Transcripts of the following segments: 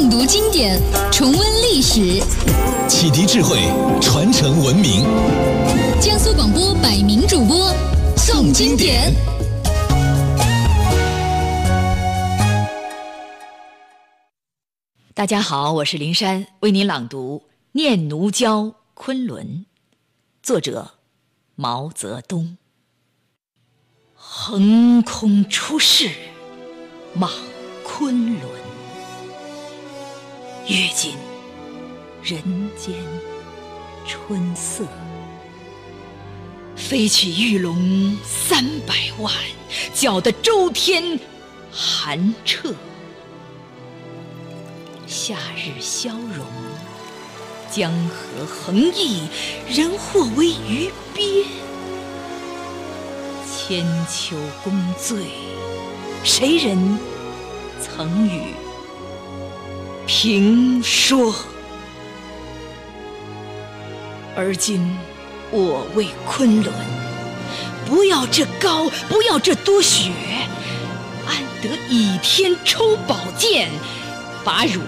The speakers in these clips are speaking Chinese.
诵读经典，重温历史，启迪智慧，传承文明。江苏广播百名主播诵经典。大家好，我是林珊，为您朗读《念奴娇·昆仑》，作者毛泽东。横空出世，莽昆仑，阅尽人间春色。飞起玉龙三百万，搅得周天寒彻。夏日消融，江河横溢，人或为鱼鳖。千秋功罪，谁人曾与评说？而今我为昆仑，不要这高，不要这多雪，安得倚天抽宝剑，把汝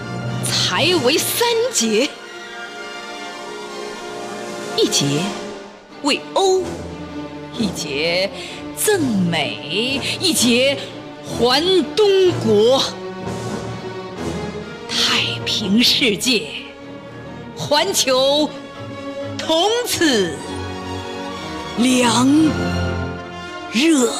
裁为三截？一截为欧，一截。赠美一节，还东国；平世界，环球同此凉热。